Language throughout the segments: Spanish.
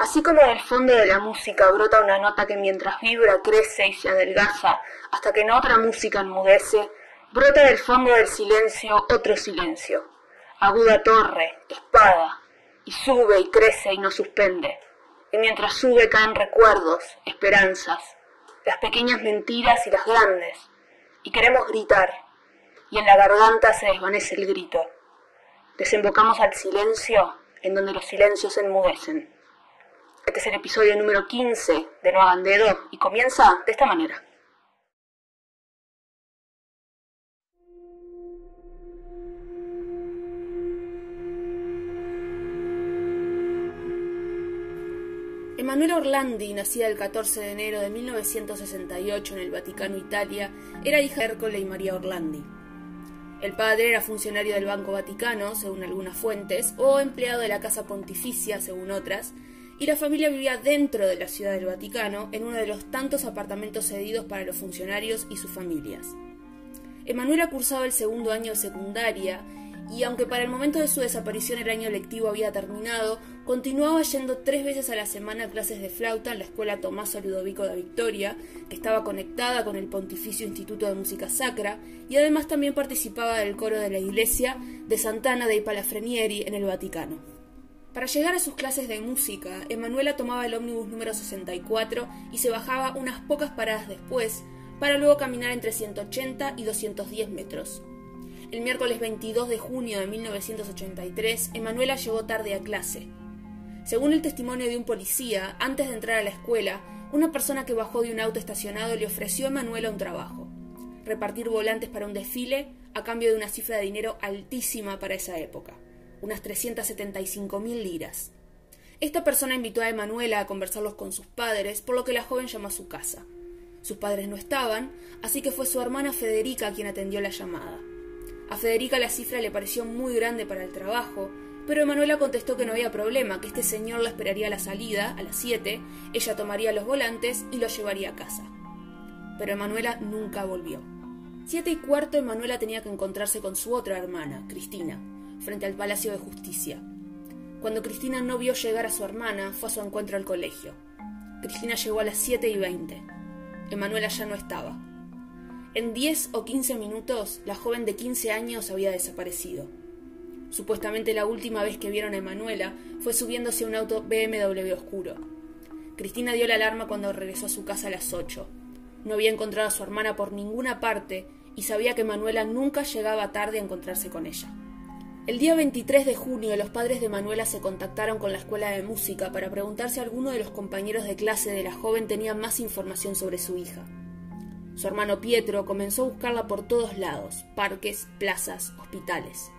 Así como del fondo de la música brota una nota que mientras vibra crece y se adelgaza hasta que en otra música enmudece, brota del fondo del silencio otro silencio, aguda torre, espada, y sube y crece y no suspende. Y mientras sube caen recuerdos, esperanzas, las pequeñas mentiras y las grandes, y queremos gritar, y en la garganta se desvanece el grito. Desembocamos al silencio en donde los silencios enmudecen. Este es el episodio número 15 de No hagan dedo y comienza de esta manera. Emanuela Orlandi, nacida el 14 de enero de 1968 en el Vaticano, Italia, era hija de Ercole y María Orlandi. El padre era funcionario del Banco Vaticano, según algunas fuentes, o empleado de la Casa Pontificia, según otras, y la familia vivía dentro de la ciudad del Vaticano, en uno de los tantos apartamentos cedidos para los funcionarios y sus familias. Emanuela cursaba el segundo año de secundaria y aunque para el momento de su desaparición el año lectivo había terminado, continuaba yendo tres veces a la semana clases de flauta en la escuela Tommaso Ludovico da Victoria, que estaba conectada con el Pontificio Instituto de Música Sacra, y además también participaba del coro de la iglesia de Sant'Anna dei Palafrenieri en el Vaticano. Para llegar a sus clases de música, Emanuela tomaba el ómnibus número 64 y se bajaba unas pocas paradas después, para luego caminar entre 180 y 210 metros. El miércoles 22 de junio de 1983, Emanuela llegó tarde a clase. Según el testimonio de un policía, antes de entrar a la escuela, una persona que bajó de un auto estacionado le ofreció a Emanuela un trabajo. Repartir volantes para un desfile a cambio de una cifra de dinero altísima para esa época unas 375.000 liras. Esta persona invitó a Emanuela a conversarlos con sus padres, por lo que la joven llamó a su casa. Sus padres no estaban, así que fue su hermana Federica quien atendió la llamada. A Federica la cifra le pareció muy grande para el trabajo, pero Emanuela contestó que no había problema, que este señor la esperaría a la salida, a las 7, ella tomaría los volantes y los llevaría a casa. Pero Emanuela nunca volvió. Siete y cuarto Emanuela tenía que encontrarse con su otra hermana, Cristina frente al Palacio de Justicia. Cuando Cristina no vio llegar a su hermana, fue a su encuentro al colegio. Cristina llegó a las 7 y 20. Emanuela ya no estaba. En 10 o 15 minutos, la joven de 15 años había desaparecido. Supuestamente la última vez que vieron a Emanuela fue subiéndose a un auto BMW oscuro. Cristina dio la alarma cuando regresó a su casa a las 8. No había encontrado a su hermana por ninguna parte y sabía que Manuela nunca llegaba tarde a encontrarse con ella. El día 23 de junio los padres de Manuela se contactaron con la escuela de música para preguntar si alguno de los compañeros de clase de la joven tenía más información sobre su hija. Su hermano Pietro comenzó a buscarla por todos lados, parques, plazas, hospitales.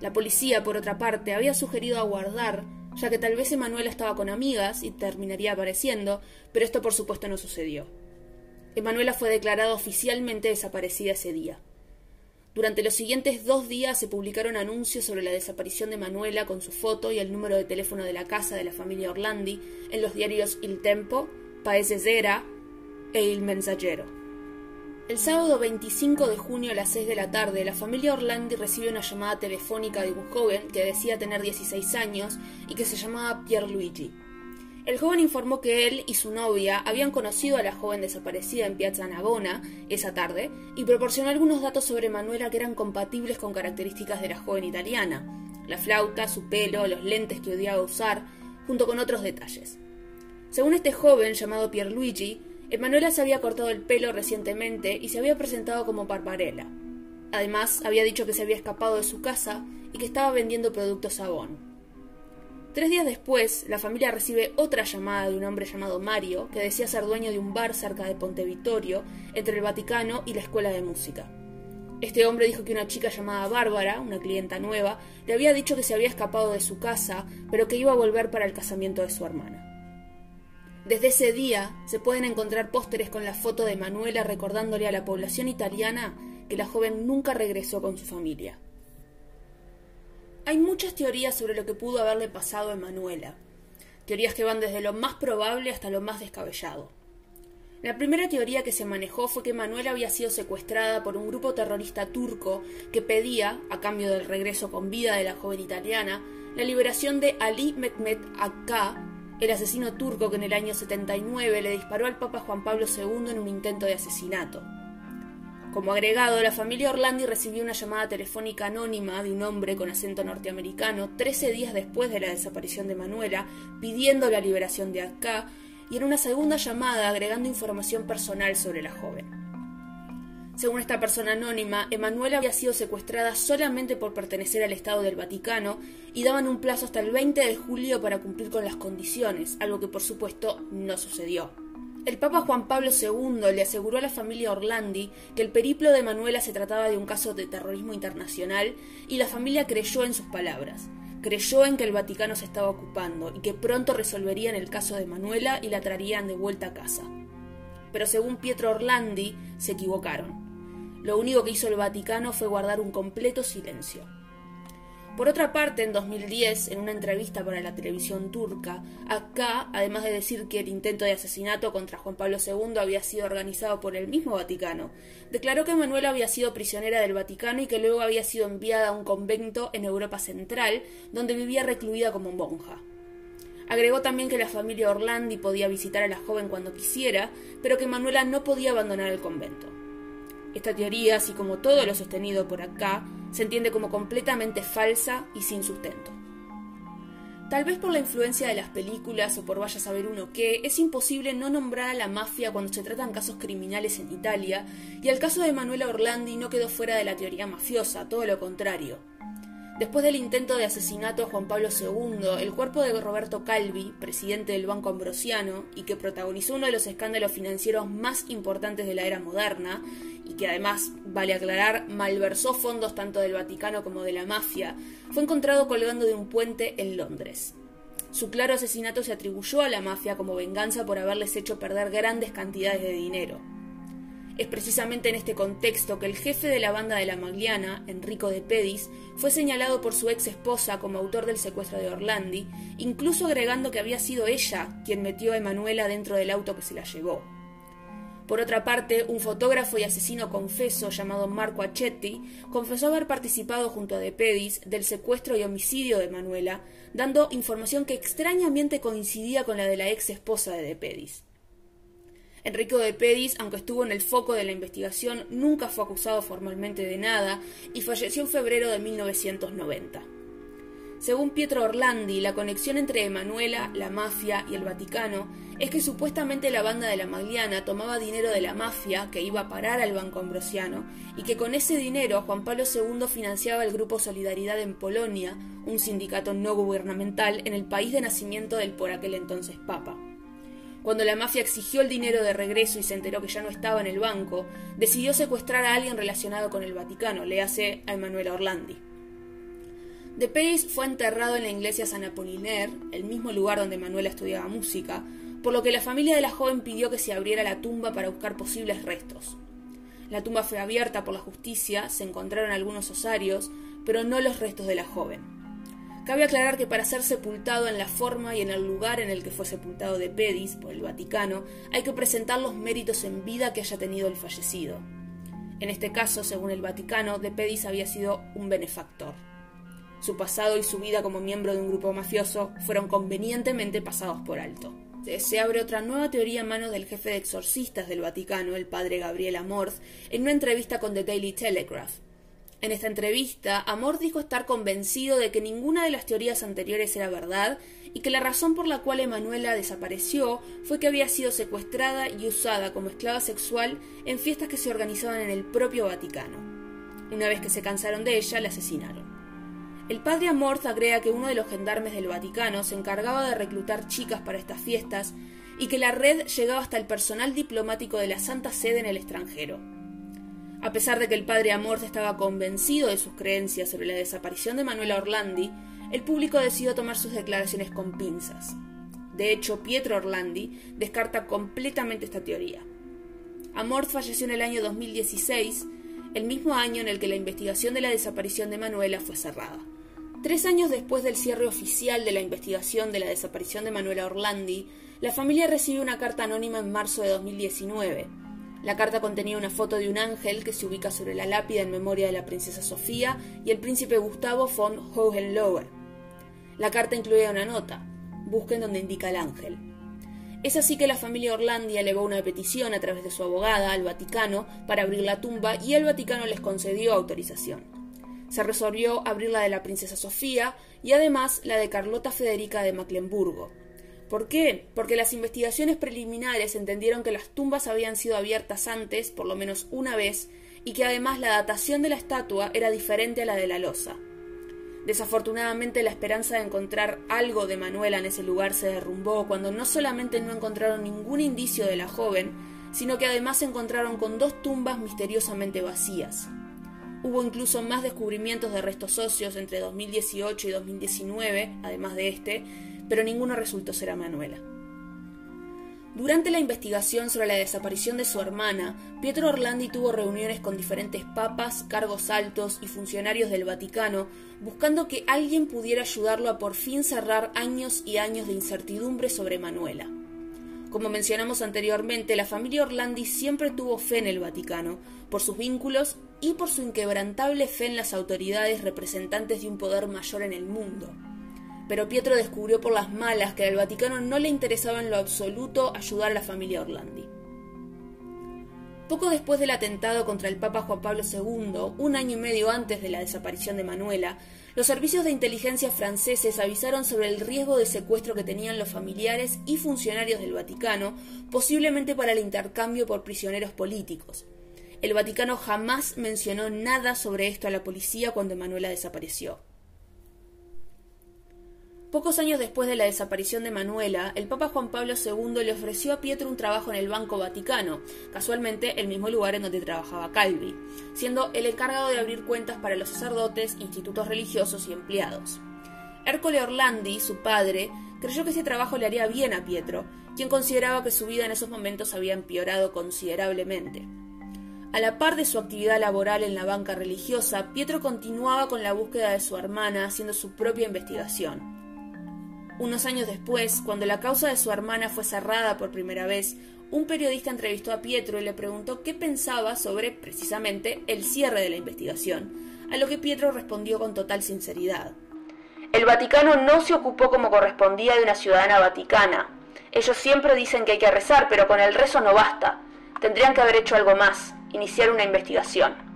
La policía, por otra parte, había sugerido aguardar, ya que tal vez Emanuela estaba con amigas y terminaría apareciendo, pero esto por supuesto no sucedió. Emanuela fue declarada oficialmente desaparecida ese día. Durante los siguientes dos días se publicaron anuncios sobre la desaparición de Manuela con su foto y el número de teléfono de la casa de la familia Orlandi en los diarios Il Tempo, Paese Zera e Il Mensagero. El sábado 25 de junio a las 6 de la tarde, la familia Orlandi recibe una llamada telefónica de un joven que decía tener 16 años y que se llamaba Pierluigi. El joven informó que él y su novia habían conocido a la joven desaparecida en Piazza Navona esa tarde y proporcionó algunos datos sobre Manuela que eran compatibles con características de la joven italiana, la flauta, su pelo, los lentes que odiaba usar, junto con otros detalles. Según este joven llamado Pierluigi, Emanuela se había cortado el pelo recientemente y se había presentado como Barbarella. Además, había dicho que se había escapado de su casa y que estaba vendiendo productos Avon. Tres días después, la familia recibe otra llamada de un hombre llamado Mario, que decía ser dueño de un bar cerca de Ponte Vittorio, entre el Vaticano y la escuela de música. Este hombre dijo que una chica llamada Bárbara, una clienta nueva, le había dicho que se había escapado de su casa, pero que iba a volver para el casamiento de su hermana. Desde ese día se pueden encontrar pósteres con la foto de Manuela recordándole a la población italiana que la joven nunca regresó con su familia. Hay muchas teorías sobre lo que pudo haberle pasado a Emanuela, teorías que van desde lo más probable hasta lo más descabellado. La primera teoría que se manejó fue que Manuela había sido secuestrada por un grupo terrorista turco que pedía, a cambio del regreso con vida de la joven italiana, la liberación de Ali Mehmet Akka, el asesino turco que en el año 79 le disparó al Papa Juan Pablo II en un intento de asesinato. Como agregado, la familia Orlandi recibió una llamada telefónica anónima de un hombre con acento norteamericano 13 días después de la desaparición de Manuela, pidiendo la liberación de Acá, y en una segunda llamada agregando información personal sobre la joven. Según esta persona anónima, Emanuela había sido secuestrada solamente por pertenecer al Estado del Vaticano y daban un plazo hasta el 20 de julio para cumplir con las condiciones, algo que por supuesto no sucedió. El Papa Juan Pablo II le aseguró a la familia Orlandi que el periplo de Manuela se trataba de un caso de terrorismo internacional y la familia creyó en sus palabras. Creyó en que el Vaticano se estaba ocupando y que pronto resolverían el caso de Manuela y la traerían de vuelta a casa. Pero según Pietro Orlandi, se equivocaron. Lo único que hizo el Vaticano fue guardar un completo silencio. Por otra parte, en 2010, en una entrevista para la televisión turca, acá, además de decir que el intento de asesinato contra Juan Pablo II había sido organizado por el mismo Vaticano, declaró que Manuela había sido prisionera del Vaticano y que luego había sido enviada a un convento en Europa Central, donde vivía recluida como monja. Agregó también que la familia Orlandi podía visitar a la joven cuando quisiera, pero que Manuela no podía abandonar el convento. Esta teoría, así como todo lo sostenido por acá, se entiende como completamente falsa y sin sustento. Tal vez por la influencia de las películas o por vaya a saber uno qué, es imposible no nombrar a la mafia cuando se tratan casos criminales en Italia, y el caso de Manuela Orlandi no quedó fuera de la teoría mafiosa, todo lo contrario. Después del intento de asesinato a Juan Pablo II, el cuerpo de Roberto Calvi, presidente del Banco Ambrosiano, y que protagonizó uno de los escándalos financieros más importantes de la era moderna, y que además, vale aclarar, malversó fondos tanto del Vaticano como de la mafia, fue encontrado colgando de un puente en Londres. Su claro asesinato se atribuyó a la mafia como venganza por haberles hecho perder grandes cantidades de dinero. Es precisamente en este contexto que el jefe de la banda de la Magliana, Enrico de Pedis, fue señalado por su ex esposa como autor del secuestro de Orlandi, incluso agregando que había sido ella quien metió a Emanuela dentro del auto que se la llevó. Por otra parte, un fotógrafo y asesino confeso llamado Marco Achetti confesó haber participado junto a De Pedis del secuestro y homicidio de Manuela, dando información que extrañamente coincidía con la de la ex esposa de De Pedis. Enrico de Pedis, aunque estuvo en el foco de la investigación, nunca fue acusado formalmente de nada y falleció en febrero de 1990. Según Pietro Orlandi, la conexión entre Emanuela, la mafia y el Vaticano es que supuestamente la banda de la Magliana tomaba dinero de la mafia que iba a parar al Banco Ambrosiano y que con ese dinero Juan Pablo II financiaba el Grupo Solidaridad en Polonia, un sindicato no gubernamental en el país de nacimiento del por aquel entonces Papa. Cuando la mafia exigió el dinero de regreso y se enteró que ya no estaba en el banco, decidió secuestrar a alguien relacionado con el Vaticano, le hace a Emanuela Orlandi. De Pace fue enterrado en la iglesia San Apollinaire, el mismo lugar donde Manuela estudiaba música, por lo que la familia de la joven pidió que se abriera la tumba para buscar posibles restos. La tumba fue abierta por la justicia, se encontraron algunos osarios, pero no los restos de la joven. Cabe aclarar que para ser sepultado en la forma y en el lugar en el que fue sepultado de Pedis por el Vaticano, hay que presentar los méritos en vida que haya tenido el fallecido. En este caso, según el Vaticano, de Pedis había sido un benefactor. Su pasado y su vida como miembro de un grupo mafioso fueron convenientemente pasados por alto. Se abre otra nueva teoría en manos del jefe de exorcistas del Vaticano, el padre Gabriel Amorth, en una entrevista con The Daily Telegraph. En esta entrevista, Amor dijo estar convencido de que ninguna de las teorías anteriores era verdad y que la razón por la cual Emanuela desapareció fue que había sido secuestrada y usada como esclava sexual en fiestas que se organizaban en el propio Vaticano. Una vez que se cansaron de ella, la asesinaron. El padre Amorth agrega que uno de los gendarmes del Vaticano se encargaba de reclutar chicas para estas fiestas y que la red llegaba hasta el personal diplomático de la Santa Sede en el extranjero. A pesar de que el padre Amorth estaba convencido de sus creencias sobre la desaparición de Manuela Orlandi, el público decidió tomar sus declaraciones con pinzas. De hecho, Pietro Orlandi descarta completamente esta teoría. Amorth falleció en el año 2016, el mismo año en el que la investigación de la desaparición de Manuela fue cerrada. Tres años después del cierre oficial de la investigación de la desaparición de Manuela Orlandi, la familia recibió una carta anónima en marzo de 2019, la carta contenía una foto de un ángel que se ubica sobre la lápida en memoria de la princesa Sofía y el príncipe Gustavo von Hohenlohe. La carta incluía una nota. busquen donde indica el ángel. Es así que la familia Orlandi elevó una petición a través de su abogada al Vaticano para abrir la tumba y el Vaticano les concedió autorización. Se resolvió abrir la de la princesa Sofía y además la de Carlota Federica de Mecklenburgo. ¿Por qué? Porque las investigaciones preliminares entendieron que las tumbas habían sido abiertas antes, por lo menos una vez, y que además la datación de la estatua era diferente a la de la losa. Desafortunadamente la esperanza de encontrar algo de Manuela en ese lugar se derrumbó cuando no solamente no encontraron ningún indicio de la joven, sino que además se encontraron con dos tumbas misteriosamente vacías. Hubo incluso más descubrimientos de restos óseos entre 2018 y 2019, además de este, pero ninguno resultó ser a Manuela. Durante la investigación sobre la desaparición de su hermana, Pietro Orlandi tuvo reuniones con diferentes papas, cargos altos y funcionarios del Vaticano, buscando que alguien pudiera ayudarlo a por fin cerrar años y años de incertidumbre sobre Manuela. Como mencionamos anteriormente, la familia Orlandi siempre tuvo fe en el Vaticano, por sus vínculos y por su inquebrantable fe en las autoridades representantes de un poder mayor en el mundo pero Pietro descubrió por las malas que al Vaticano no le interesaba en lo absoluto ayudar a la familia Orlandi. Poco después del atentado contra el Papa Juan Pablo II, un año y medio antes de la desaparición de Manuela, los servicios de inteligencia franceses avisaron sobre el riesgo de secuestro que tenían los familiares y funcionarios del Vaticano, posiblemente para el intercambio por prisioneros políticos. El Vaticano jamás mencionó nada sobre esto a la policía cuando Manuela desapareció. Pocos años después de la desaparición de Manuela, el Papa Juan Pablo II le ofreció a Pietro un trabajo en el Banco Vaticano, casualmente el mismo lugar en donde trabajaba Calvi, siendo el encargado de abrir cuentas para los sacerdotes, institutos religiosos y empleados. Ercole Orlandi, su padre, creyó que ese trabajo le haría bien a Pietro, quien consideraba que su vida en esos momentos había empeorado considerablemente. A la par de su actividad laboral en la banca religiosa, Pietro continuaba con la búsqueda de su hermana haciendo su propia investigación. Unos años después, cuando la causa de su hermana fue cerrada por primera vez, un periodista entrevistó a Pietro y le preguntó qué pensaba sobre, precisamente, el cierre de la investigación, a lo que Pietro respondió con total sinceridad. El Vaticano no se ocupó como correspondía de una ciudadana vaticana. Ellos siempre dicen que hay que rezar, pero con el rezo no basta. Tendrían que haber hecho algo más, iniciar una investigación.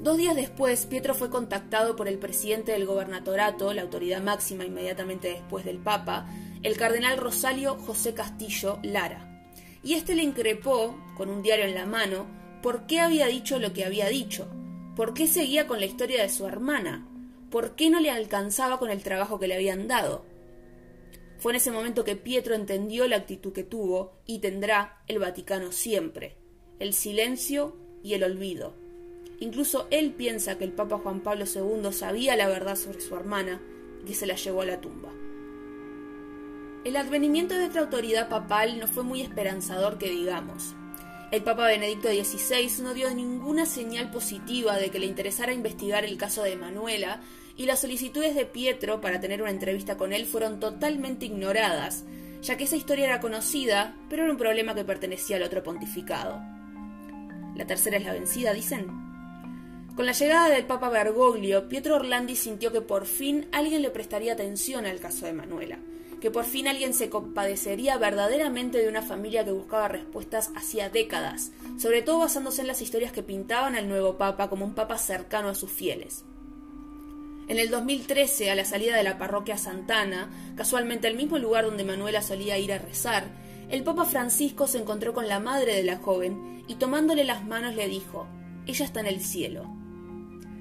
Dos días después, Pietro fue contactado por el presidente del gobernatorato, la autoridad máxima inmediatamente después del Papa, el cardenal Rosalio José Castillo Lara. Y este le increpó, con un diario en la mano, por qué había dicho lo que había dicho, por qué seguía con la historia de su hermana, por qué no le alcanzaba con el trabajo que le habían dado. Fue en ese momento que Pietro entendió la actitud que tuvo y tendrá el Vaticano siempre, el silencio y el olvido. Incluso él piensa que el Papa Juan Pablo II sabía la verdad sobre su hermana y que se la llevó a la tumba. El advenimiento de otra autoridad papal no fue muy esperanzador que digamos. El Papa Benedicto XVI no dio ninguna señal positiva de que le interesara investigar el caso de Manuela y las solicitudes de Pietro para tener una entrevista con él fueron totalmente ignoradas, ya que esa historia era conocida, pero era un problema que pertenecía al otro pontificado. La tercera es la vencida, dicen. Con la llegada del Papa Bergoglio, Pietro Orlandi sintió que por fin alguien le prestaría atención al caso de Manuela, que por fin alguien se compadecería verdaderamente de una familia que buscaba respuestas hacía décadas, sobre todo basándose en las historias que pintaban al nuevo Papa como un Papa cercano a sus fieles. En el 2013, a la salida de la parroquia Santana, casualmente al mismo lugar donde Manuela solía ir a rezar, el Papa Francisco se encontró con la madre de la joven y tomándole las manos le dijo, ella está en el cielo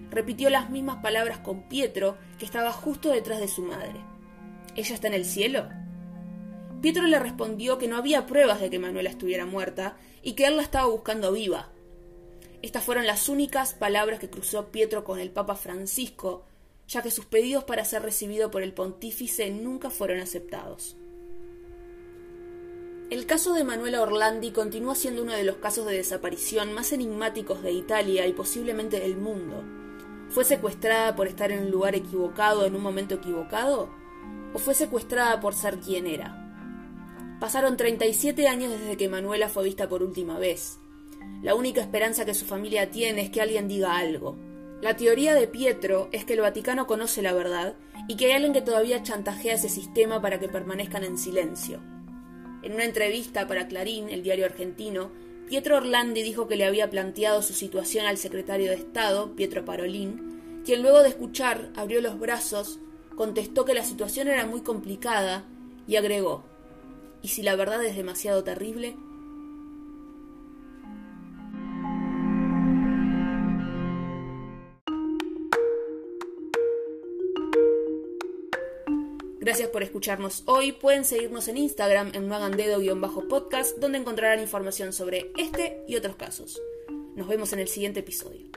repitió las mismas palabras con Pietro, que estaba justo detrás de su madre. ¿Ella está en el cielo? Pietro le respondió que no había pruebas de que Manuela estuviera muerta y que él la estaba buscando viva. Estas fueron las únicas palabras que cruzó Pietro con el Papa Francisco, ya que sus pedidos para ser recibido por el pontífice nunca fueron aceptados. El caso de Manuela Orlandi continúa siendo uno de los casos de desaparición más enigmáticos de Italia y posiblemente del mundo. ¿Fue secuestrada por estar en un lugar equivocado en un momento equivocado? ¿O fue secuestrada por ser quien era? Pasaron 37 años desde que Manuela fue vista por última vez. La única esperanza que su familia tiene es que alguien diga algo, La teoría de Pietro es que el Vaticano conoce la verdad y que hay alguien que todavía chantajea ese sistema para que permanezcan en silencio. En una entrevista para Clarín, el diario argentino, Pietro Orlandi dijo que le había planteado su situación al secretario de Estado, Pietro Parolín, quien luego de escuchar abrió los brazos, contestó que la situación era muy complicada y agregó, ¿y si la verdad es demasiado terrible? Gracias por escucharnos hoy. Pueden seguirnos en Instagram en nuagandedo-podcast, donde encontrarán información sobre este y otros casos. Nos vemos en el siguiente episodio.